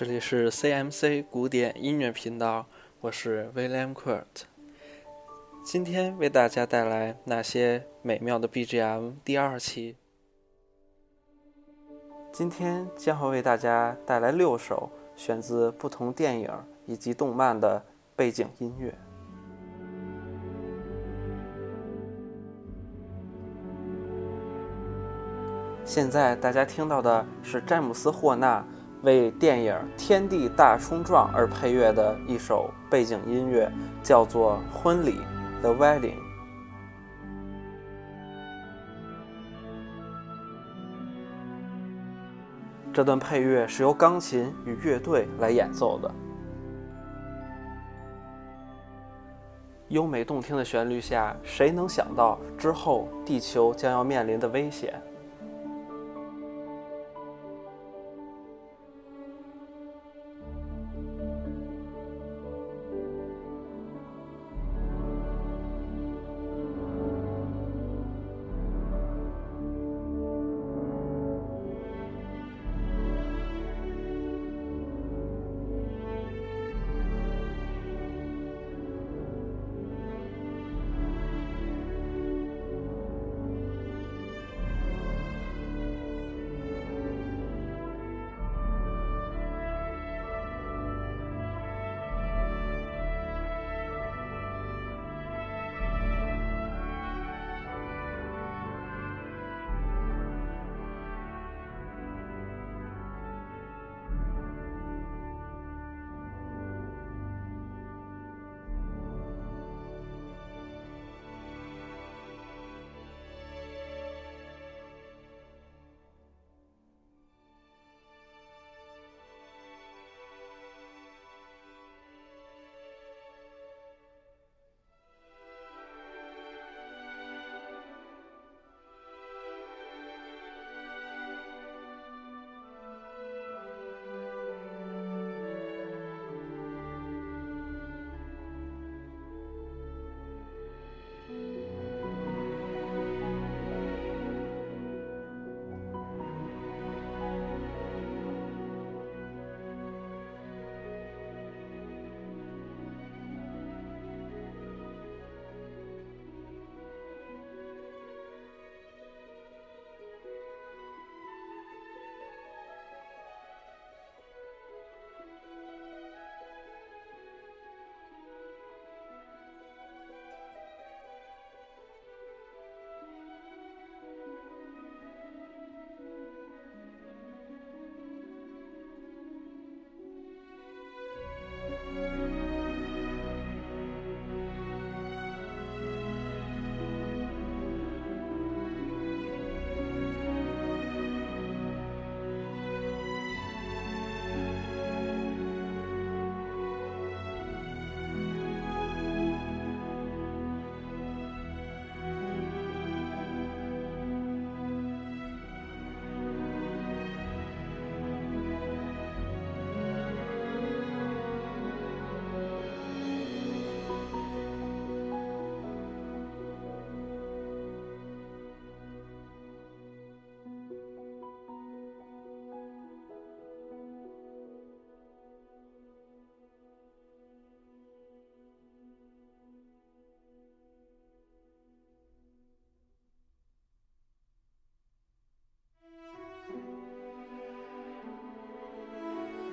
这里是 CMC 古典音乐频道，我是 William Kurt。今天为大家带来那些美妙的 BGM 第二期。今天将会为大家带来六首选自不同电影以及动漫的背景音乐。现在大家听到的是詹姆斯·霍纳为电影《天地大冲撞》而配乐的一首背景音乐，叫做《婚礼》（The Wedding）。这段配乐是由钢琴与乐队来演奏的。优美动听的旋律下，谁能想到之后地球将要面临的危险？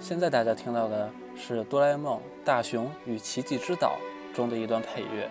现在大家听到的是《哆啦 A 梦：大雄与奇迹之岛》中的一段配乐。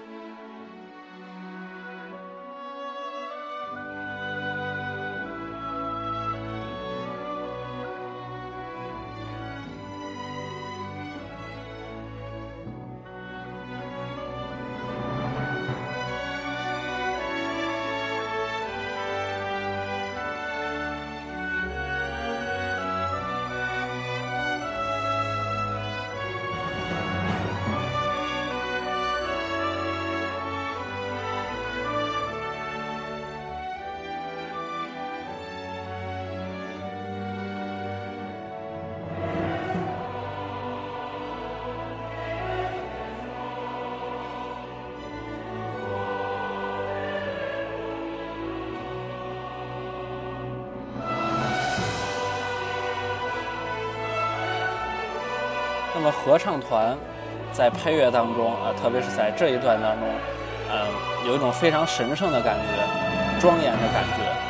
合唱团在配乐当中啊，特别是在这一段当中，嗯，有一种非常神圣的感觉，庄严的感觉。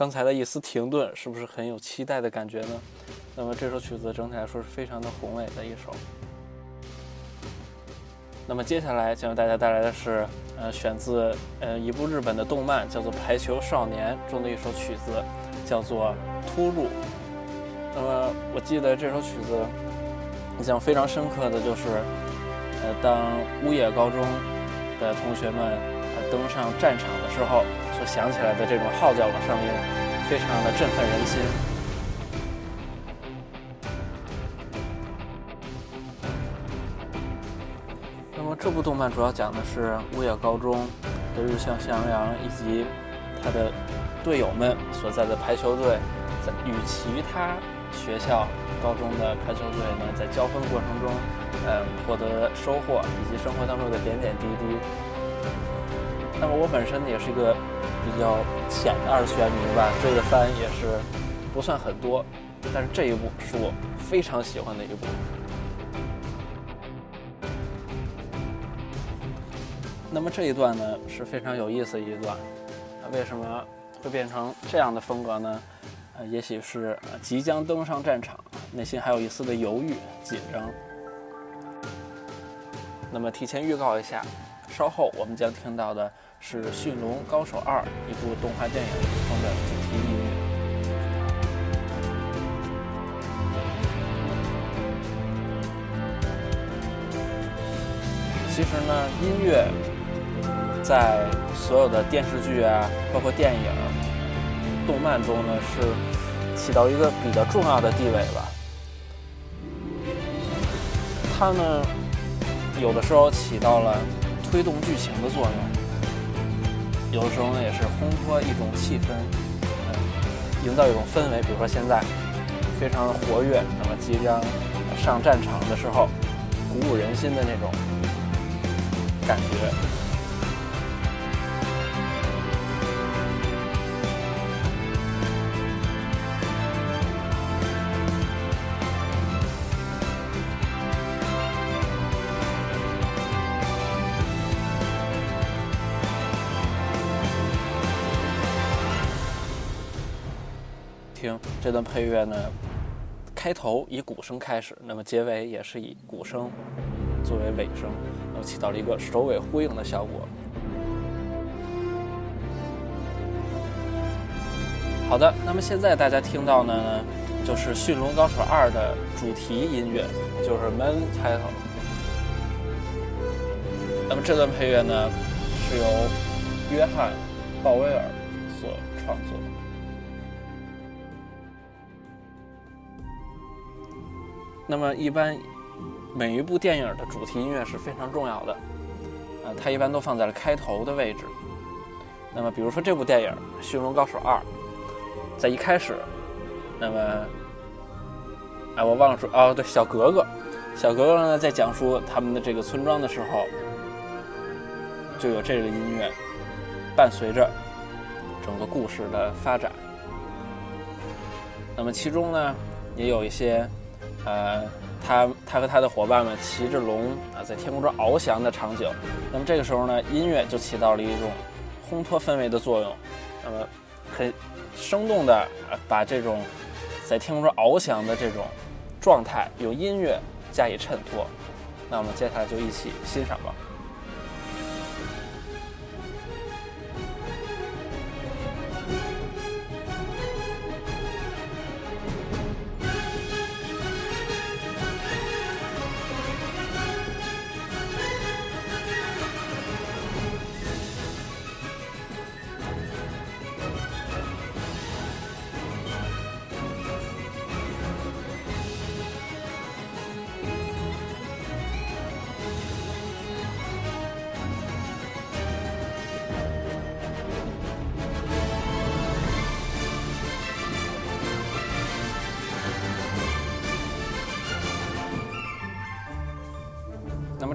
刚才的一丝停顿，是不是很有期待的感觉呢？那么这首曲子整体来说是非常的宏伟的一首。那么接下来将为大家带来的是，呃，选自呃一部日本的动漫，叫做《排球少年》中的一首曲子，叫做《突入》。那么我记得这首曲子印象非常深刻的就是，呃，当乌野高中的同学们呃登上战场的时候。所响起来的这种号角的声音，非常的振奋人心。那么这部动漫主要讲的是乌野高中的日向翔阳以及他的队友们所在的排球队，在与其他学校高中的排球队呢，在交锋过程中，嗯，获得收获以及生活当中的点点滴滴。那么我本身也是一个。比较浅的二次元迷吧，追的番也是不算很多，但是这一部是我非常喜欢的一部。那么这一段呢是非常有意思的一段，为什么会变成这样的风格呢？呃，也许是即将登上战场，内心还有一丝的犹豫紧张。那么提前预告一下，稍后我们将听到的。是《驯龙高手二》一部动画电影中的主题音乐。其实呢，音乐在所有的电视剧啊，包括电影、动漫中呢，是起到一个比较重要的地位吧。它呢，有的时候起到了推动剧情的作用。有的时候呢，也是烘托一种气氛，嗯，营造一种氛围。比如说现在非常的活跃，那么即将上战场的时候，鼓舞人心的那种感觉。这段配乐呢，开头以鼓声开始，那么结尾也是以鼓声作为尾声，那么起到了一个首尾呼应的效果。好的，那么现在大家听到的呢，就是《驯龙高手二》的主题音乐，就是 Main Title。那么这段配乐呢，是由约翰·鲍威尔所创作。那么一般，每一部电影的主题音乐是非常重要的，呃，它一般都放在了开头的位置。那么比如说这部电影《驯龙高手二》，在一开始，那么，哎，我忘了说，哦，对，小格格，小格格呢在讲述他们的这个村庄的时候，就有这个音乐伴随着整个故事的发展。那么其中呢，也有一些。呃，他他和他的伙伴们骑着龙啊，在天空中翱翔的场景。那么这个时候呢，音乐就起到了一种烘托氛围的作用。那么很生动的把这种在天空中翱翔的这种状态，用音乐加以衬托。那我们接下来就一起欣赏吧。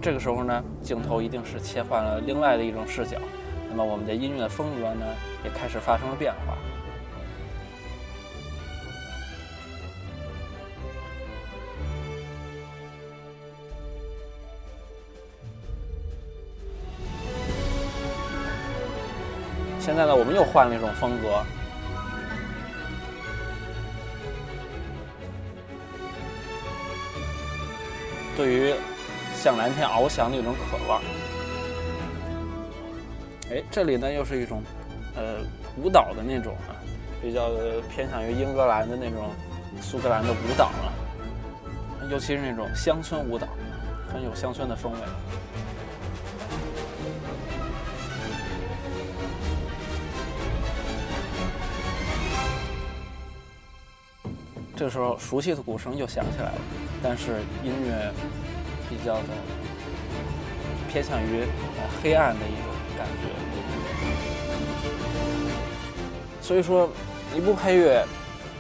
这个时候呢，镜头一定是切换了另外的一种视角，那么我们的音乐风格呢也开始发生了变化。现在呢，我们又换了一种风格，对于向蓝天翱翔的一种渴望。哎，这里呢又是一种呃舞蹈的那种啊，比较偏向于英格兰的那种苏格兰的舞蹈了，尤其是那种乡村舞蹈，很有乡村的风味。这时候，熟悉的鼓声又响起来了，但是音乐比较的偏向于黑暗的一种感觉。所以说，一部配乐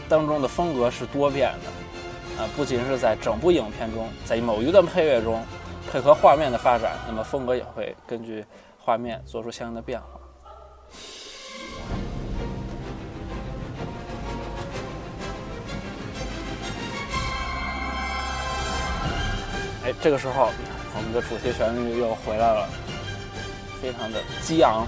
当中的风格是多变的，啊，不仅是在整部影片中，在某一段配乐中配合画面的发展，那么风格也会根据画面做出相应的变化。哎，这个时候，我们的主题旋律又回来了，非常的激昂。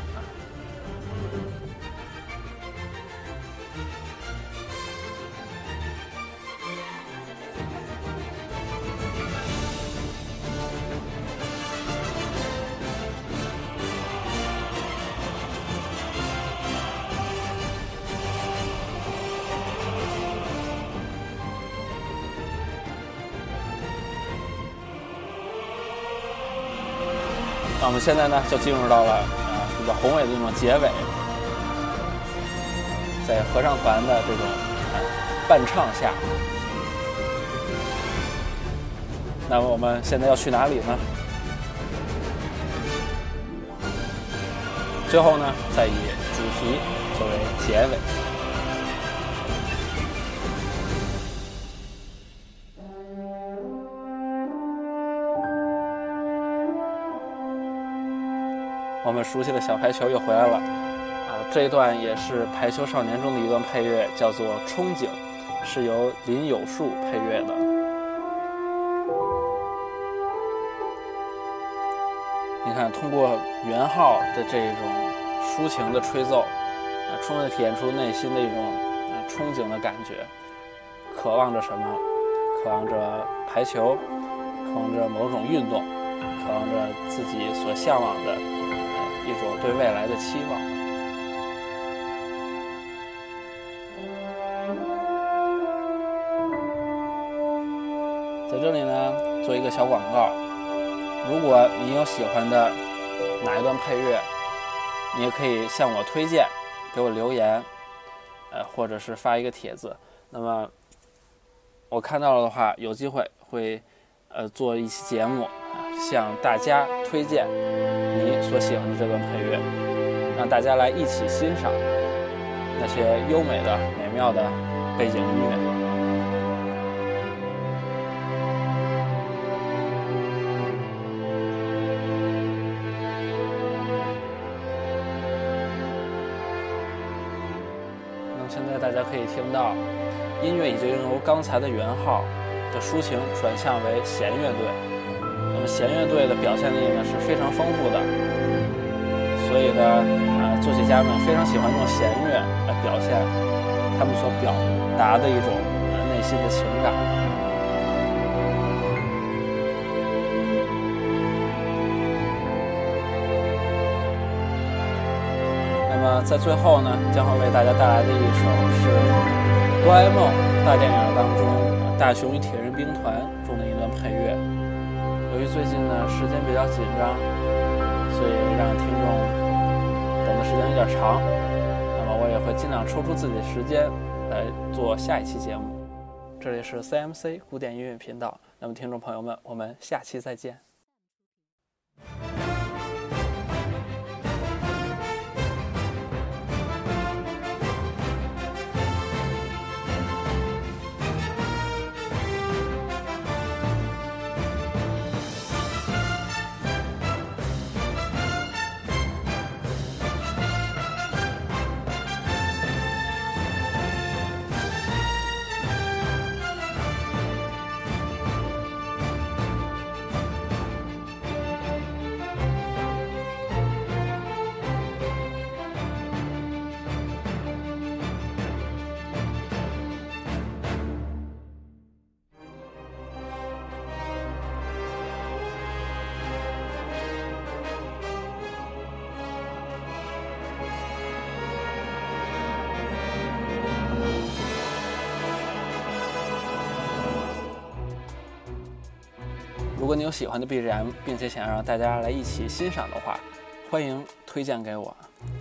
那我们现在呢，就进入到了啊比较宏伟的这种结尾，在合唱团的这种伴唱下，那么我们现在要去哪里呢？最后呢，再以主题作为结尾。我们熟悉的小排球又回来了，啊，这一段也是《排球少年》中的一段配乐，叫做《憧憬》，是由林有树配乐的。你看，通过元昊的这种抒情的吹奏，充分体现出内心的一种憧憬的感觉，渴望着什么？渴望着排球，渴望着某种运动，渴望着自己所向往的。一种对未来的期望。在这里呢，做一个小广告。如果你有喜欢的哪一段配乐，你也可以向我推荐，给我留言，呃，或者是发一个帖子。那么我看到了的话，有机会会呃做一期节目，向大家推荐。你所喜欢的这段配乐，让大家来一起欣赏那些优美的、美妙的背景音乐。那现在大家可以听到，音乐已经由刚才的圆号的抒情转向为弦乐队。弦乐队的表现力呢是非常丰富的，所以呢，呃，作曲家们非常喜欢用弦乐来表现他们所表达的一种内心的情感。那么在最后呢，将会为大家带来的一首是《哆啦 A 梦》大电影当中《大雄与铁人兵团》中的一段配乐。最近呢时间比较紧张，所以让听众等的时间有点长，那么我也会尽量抽出自己的时间来做下一期节目。这里是 CMC 古典音乐频道，那么听众朋友们，我们下期再见。如果你有喜欢的 BGM，并且想让大家来一起欣赏的话，欢迎推荐给我，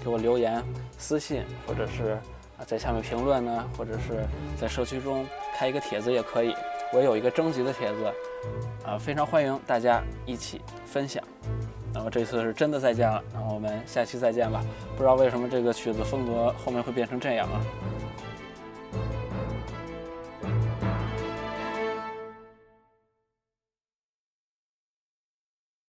给我留言、私信，或者是啊在下面评论呢，或者是在社区中开一个帖子也可以。我有一个征集的帖子，啊，非常欢迎大家一起分享。那么这次是真的再见了，那我们下期再见吧。不知道为什么这个曲子风格后面会变成这样啊？